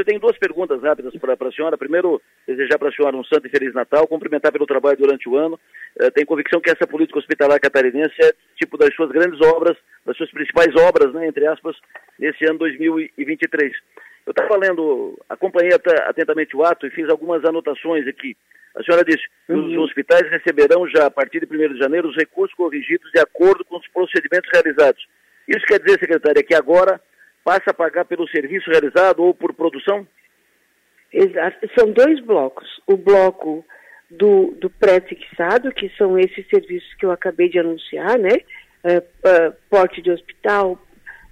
eu tenho duas perguntas rápidas para a senhora. Primeiro, desejar para a senhora um santo e feliz Natal, cumprimentar pelo trabalho durante o ano. Uh, tenho convicção que essa política hospitalar catarinense é tipo das suas grandes obras, das suas principais obras, né, entre aspas, nesse ano 2023. Eu estava lendo, acompanhei atentamente o ato e fiz algumas anotações aqui. A senhora disse que uhum. os hospitais receberão já a partir de 1 de janeiro os recursos corrigidos de acordo com os procedimentos realizados. Isso quer dizer, secretária, que agora passa a pagar pelo serviço realizado ou por produção? Exato. São dois blocos. O bloco do, do pré-fixado, que são esses serviços que eu acabei de anunciar, né? Uh, uh, porte de hospital,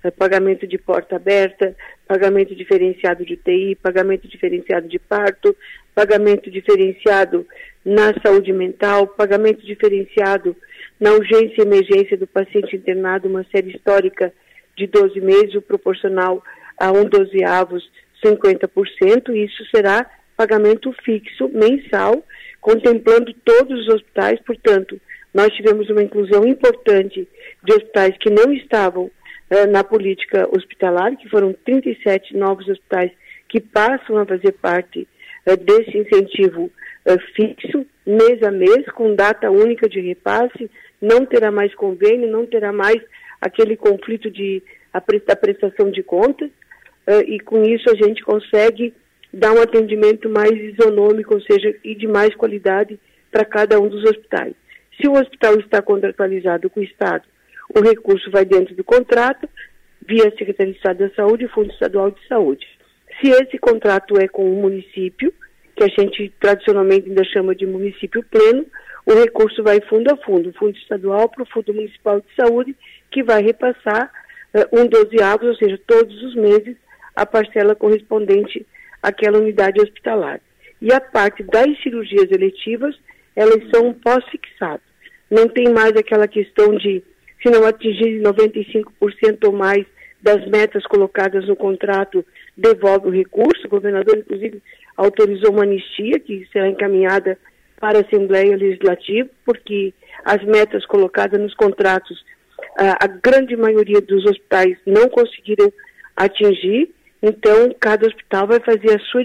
uh, pagamento de porta aberta, pagamento diferenciado de UTI, pagamento diferenciado de parto, pagamento diferenciado na saúde mental, pagamento diferenciado na urgência e emergência do paciente internado, uma série histórica de 12 meses, o proporcional a um dozeavos 50%, e isso será pagamento fixo mensal, contemplando todos os hospitais, portanto, nós tivemos uma inclusão importante de hospitais que não estavam uh, na política hospitalar, que foram 37 novos hospitais que passam a fazer parte uh, desse incentivo uh, fixo, mês a mês, com data única de repasse, não terá mais convênio, não terá mais aquele conflito de da prestação de contas, uh, e com isso a gente consegue dar um atendimento mais isonômico, ou seja, e de mais qualidade para cada um dos hospitais. Se o hospital está contratualizado com o Estado, o recurso vai dentro do contrato, via Secretaria de Estado da Saúde e Fundo Estadual de Saúde. Se esse contrato é com o município, que a gente tradicionalmente ainda chama de município pleno, o recurso vai fundo a fundo, fundo estadual para o Fundo Municipal de Saúde, que vai repassar uh, um dozeavos, ou seja, todos os meses, a parcela correspondente àquela unidade hospitalar. E a parte das cirurgias eletivas, elas são pós-fixado. Não tem mais aquela questão de, se não atingir 95% ou mais das metas colocadas no contrato, devolve o recurso. O governador, inclusive, autorizou uma anistia que será encaminhada para a Assembleia Legislativa, porque as metas colocadas nos contratos, a, a grande maioria dos hospitais não conseguiram atingir, então cada hospital vai fazer a sua,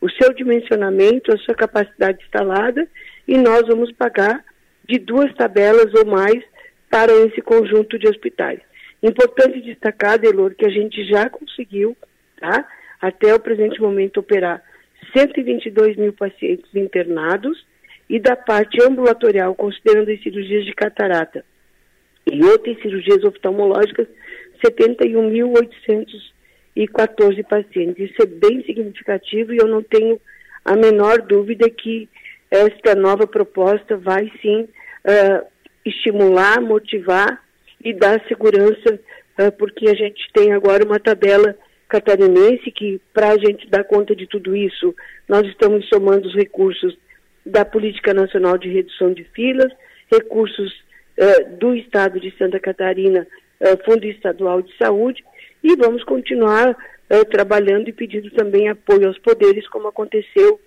o seu dimensionamento, a sua capacidade instalada, e nós vamos pagar de duas tabelas ou mais para esse conjunto de hospitais. Importante destacar, Delor, que a gente já conseguiu, tá, até o presente momento, operar 122 mil pacientes internados, e da parte ambulatorial, considerando as cirurgias de catarata e outras cirurgias oftalmológicas, 71.814 pacientes. Isso é bem significativo e eu não tenho a menor dúvida que esta nova proposta vai sim uh, estimular, motivar e dar segurança, uh, porque a gente tem agora uma tabela catarinense que, para a gente dar conta de tudo isso, nós estamos somando os recursos da Política Nacional de Redução de Filas, recursos uh, do Estado de Santa Catarina, uh, Fundo Estadual de Saúde, e vamos continuar uh, trabalhando e pedindo também apoio aos poderes, como aconteceu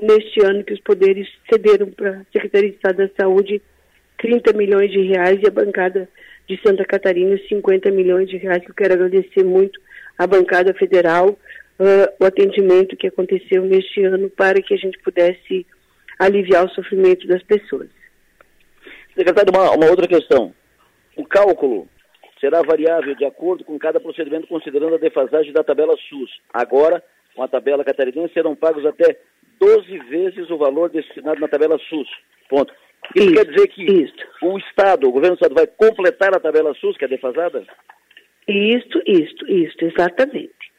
neste ano que os poderes cederam para a Secretaria de Estado da Saúde 30 milhões de reais e a bancada de Santa Catarina 50 milhões de reais, eu quero agradecer muito à bancada federal uh, o atendimento que aconteceu neste ano para que a gente pudesse aliviar o sofrimento das pessoas. Secretário, uma, uma outra questão. O cálculo será variável de acordo com cada procedimento, considerando a defasagem da tabela SUS. Agora, com a tabela catarinense, serão pagos até 12 vezes o valor destinado na tabela SUS. Ponto. Isso, isso quer dizer que isso. o Estado, o governo do Estado, vai completar a tabela SUS, que é defasada? Isto, isto, isto, exatamente.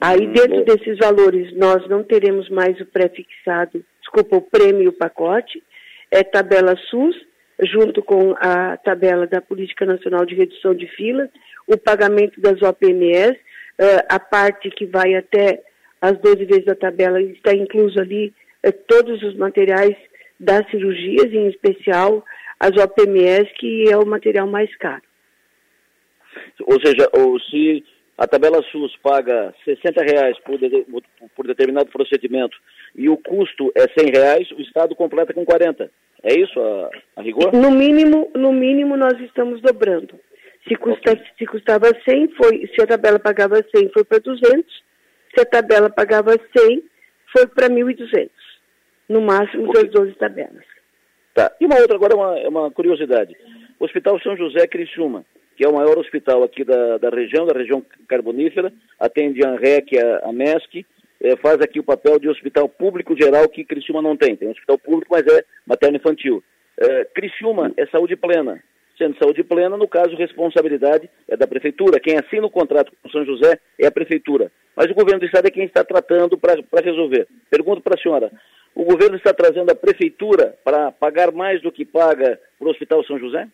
Aí, hum, dentro bom. desses valores, nós não teremos mais o pré-fixado desculpa, o prêmio pacote, é tabela SUS, junto com a tabela da Política Nacional de Redução de Filas, o pagamento das OPMS, eh, a parte que vai até as 12 vezes da tabela, está incluso ali uh, todos os materiais das cirurgias, em especial as OPMS, que é o material mais caro. Ou seja, ou se a tabela SUS paga 60 reais por, de, por determinado procedimento e o custo é 100 reais, o Estado completa com 40. É isso a, a rigor? No mínimo, no mínimo nós estamos dobrando. Se, custa, okay. se custava 100, foi, se a tabela pagava 100, foi para 200. Se a tabela pagava 100, foi para 1.200. No máximo das 12 tabelas. Tá. E uma outra agora, uma, é uma curiosidade. O Hospital São José Criciúma, que é o maior hospital aqui da, da região, da região carbonífera, atende a ANREC, a, a MESC, é, faz aqui o papel de hospital público geral que Criciúma não tem. Tem um hospital público, mas é materno-infantil. É, Criciúma é saúde plena. Sendo saúde plena, no caso, responsabilidade é da prefeitura. Quem assina o contrato com São José é a prefeitura. Mas o governo do estado é quem está tratando para resolver. Pergunto para a senhora, o governo está trazendo a prefeitura para pagar mais do que paga para o Hospital São José?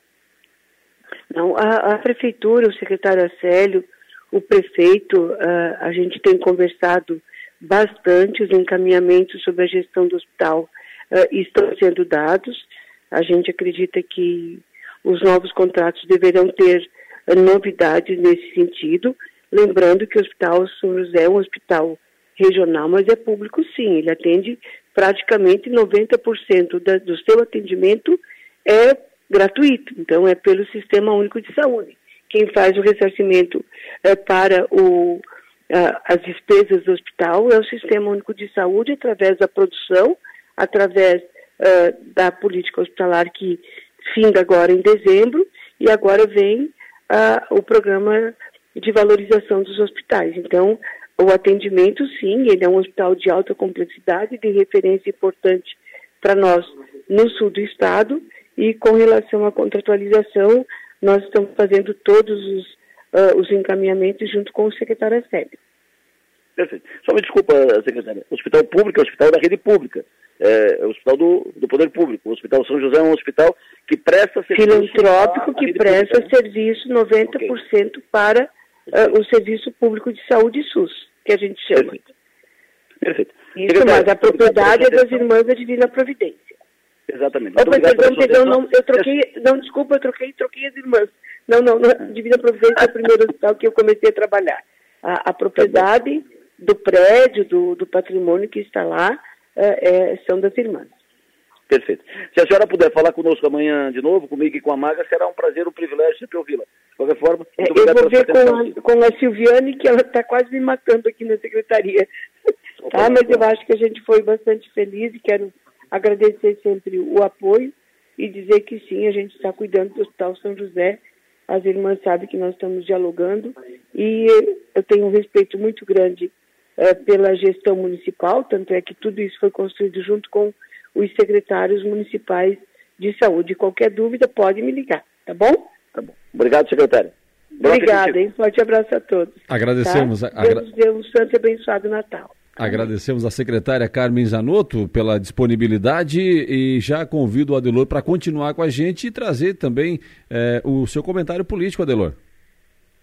Não, a, a prefeitura, o secretário Acélio, o prefeito, uh, a gente tem conversado bastante, os encaminhamentos sobre a gestão do hospital uh, estão sendo dados. A gente acredita que os novos contratos deverão ter uh, novidades nesse sentido. Lembrando que o Hospital São José é um hospital regional, mas é público sim. Ele atende praticamente 90% da, do seu atendimento é gratuito. Então, é pelo Sistema Único de Saúde. Quem faz o ressarcimento é, para o, as despesas do hospital é o Sistema Único de Saúde, através da produção, através uh, da política hospitalar que finda agora em dezembro, e agora vem uh, o programa de valorização dos hospitais. Então, o atendimento, sim, ele é um hospital de alta complexidade, de referência importante para nós no sul do estado, e com relação à contratualização, nós estamos fazendo todos os, uh, os encaminhamentos junto com o secretário Sérgio. Perfeito. Só me desculpa, secretária. O hospital público é o hospital da rede pública. É, é o hospital do, do poder público. O Hospital São José é um hospital que presta serviço. Filantrópico que presta pública, né? serviço 90% okay. para uh, o serviço público de saúde SUS, que a gente chama. Perfeito. Perfeito. Isso, mas a propriedade é das irmãs da Divina Providência. Exatamente. Opa, perdão, perdão, não, eu troquei, não, desculpa, eu troquei, troquei as irmãs. Não, não, não Divina Providência é o primeiro hospital que eu comecei a trabalhar. A, a propriedade tá do prédio, do, do, patrimônio que está lá, é, é, são das irmãs. Perfeito. Se a senhora puder falar conosco amanhã de novo, comigo e com a Maga, será um prazer, um privilégio sempre ouvi-la. De qualquer forma, é, eu vou ver com a, com a, Silviane, que ela está quase me matando aqui na secretaria. tá? Mas eu acho que a gente foi bastante feliz e quero agradecer sempre o apoio e dizer que sim, a gente está cuidando do Hospital São José. As irmãs sabem que nós estamos dialogando e eu tenho um respeito muito grande é, pela gestão municipal, tanto é que tudo isso foi construído junto com os secretários municipais de saúde. Qualquer dúvida, pode me ligar, tá bom? Tá bom. Obrigado, secretário. Obrigada, hein? Forte abraço a todos. Agradecemos. Tá? Deus, Deus um santo e abençoado Natal. Agradecemos a secretária Carmen Zanotto pela disponibilidade e já convido o Adelor para continuar com a gente e trazer também eh, o seu comentário político, Adelor.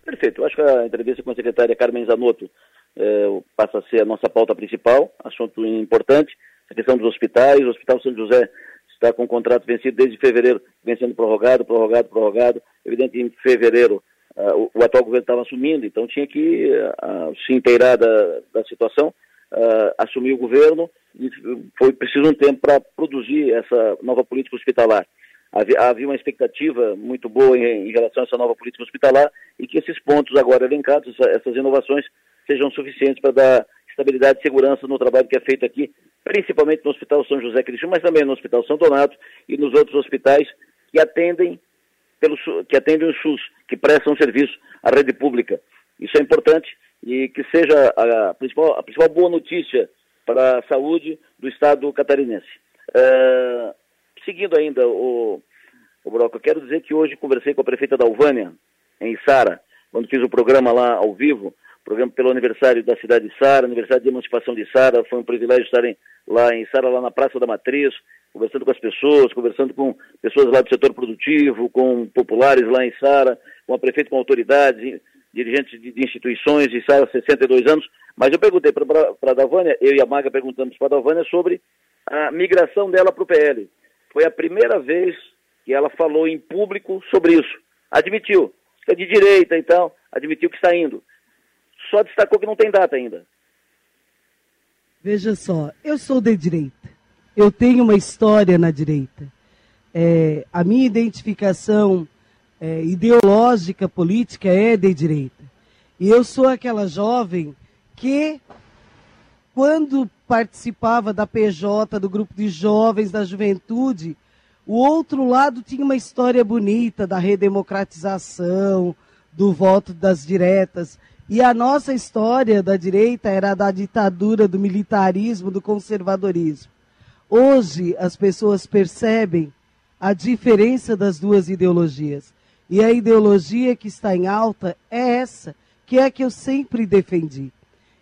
Perfeito. Eu acho que a entrevista com a secretária Carmen Zanotto eh, passa a ser a nossa pauta principal, assunto importante, a questão dos hospitais. O Hospital São José está com o contrato vencido desde fevereiro, vem sendo prorrogado, prorrogado, prorrogado. Evidente em fevereiro uh, o, o, atual governo estava assumindo, então tinha que uh, se inteirar da, da situação uh, assumiu o governo e foi preciso um tempo para produzir essa nova política hospitalar. Havia, havia uma expectativa muito boa em, em, relação a essa nova política hospitalar e que esses pontos agora elencados, essa, essas inovações, sejam suficientes para dar estabilidade e segurança no trabalho que é feito aqui, principalmente no Hospital São José Cristo, mas também no Hospital São Donato e nos outros hospitais que atendem pelo, que atendem o SUS, que prestam serviço à rede pública. Isso é importante e que seja a principal, a principal boa notícia para a saúde do Estado catarinense. Uh, seguindo ainda o, o Broco, eu quero dizer que hoje conversei com a prefeita da Alvânia, em Sara, quando fiz o programa lá ao vivo, programa pelo aniversário da cidade de Sara, aniversário de emancipação de Sara, foi um privilégio estarem lá em Sara, lá na Praça da Matriz, conversando com as pessoas, conversando com pessoas lá do setor produtivo, com populares lá em Sara, com a prefeita, com autoridades, dirigentes de, de instituições de Sara, 62 anos, mas eu perguntei para a Davânia, eu e a Maga perguntamos para a Davânia sobre a migração dela para o PL. Foi a primeira vez que ela falou em público sobre isso. Admitiu, é de direita e tal, admitiu que está indo. Só destacou que não tem data ainda. Veja só, eu sou de direita. Eu tenho uma história na direita. É, a minha identificação é, ideológica, política é de direita. E eu sou aquela jovem que quando participava da PJ, do grupo de jovens, da juventude, o outro lado tinha uma história bonita da redemocratização, do voto das diretas. E a nossa história da direita era da ditadura, do militarismo, do conservadorismo. Hoje as pessoas percebem a diferença das duas ideologias. E a ideologia que está em alta é essa, que é a que eu sempre defendi.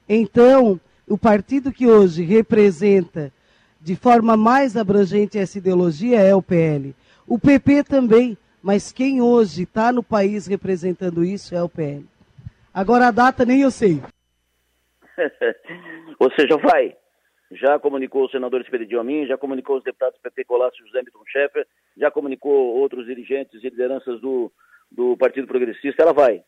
Então, o partido que hoje representa de forma mais abrangente essa ideologia é o PL. O PP também, mas quem hoje está no país representando isso é o PL. Agora a data nem eu sei. Ou seja, vai. Já comunicou o senador Esperidião a mim, já comunicou os deputados PT Colasso José Milton Schaeffer, já comunicou outros dirigentes e lideranças do, do Partido Progressista, ela vai.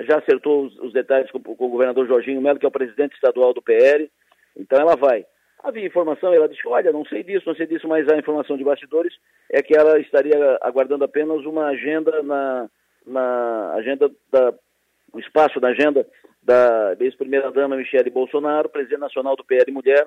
Já acertou os, os detalhes com, com, o governador Jorginho Melo, que é o presidente estadual do PL, então ela vai. Havia informação, ela disse, olha, não sei disso, não sei disso, mas a informação de bastidores é que ela estaria aguardando apenas uma agenda na, na agenda da, o espaço da agenda da ex-primeira-dama Michele Bolsonaro, presidente nacional do PL Mulher,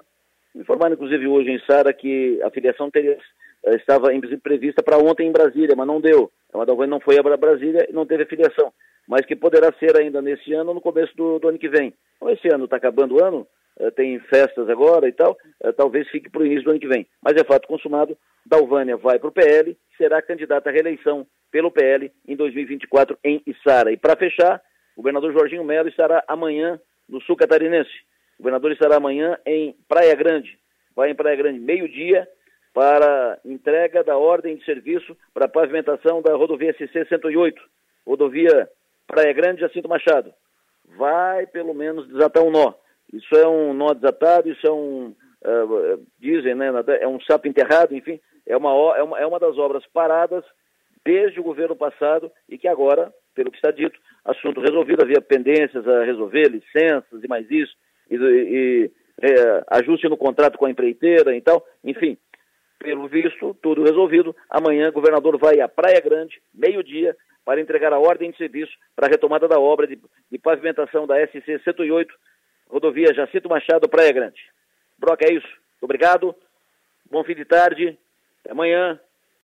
informando inclusive hoje em Sara que a filiação teria, eh, estava prevista para ontem em Brasília, mas não deu. A Madalvânia não foi a Brasília e não teve filiação, mas que poderá ser ainda nesse ano ou no começo do, do ano que vem. Então esse ano está acabando o ano, eh, tem festas agora e tal, eh, talvez fique para o início do ano que vem. Mas é fato consumado, Dalvânia vai para o PL, será candidata à reeleição pelo PL em 2024 em Içara. E para fechar, o governador Jorginho Melo estará amanhã no sul catarinense. O governador estará amanhã em Praia Grande. Vai em Praia Grande, meio-dia, para entrega da ordem de serviço para pavimentação da rodovia SC 108, rodovia Praia Grande Jacinto Machado. Vai pelo menos desatar um nó. Isso é um nó desatado, isso é um, uh, dizem, né, é um sapo enterrado, enfim, é uma, é, uma, é uma das obras paradas desde o governo passado e que agora, pelo que está dito, assunto resolvido, havia pendências a resolver, licenças e mais isso, e, e é, ajuste no contrato com a empreiteira e tal, enfim, pelo visto, tudo resolvido. Amanhã o governador vai à Praia Grande, meio-dia, para entregar a ordem de serviço para a retomada da obra de, de pavimentação da SC 108, rodovia Jacinto Machado, Praia Grande. Broca, é isso. Obrigado, bom fim de tarde, até amanhã.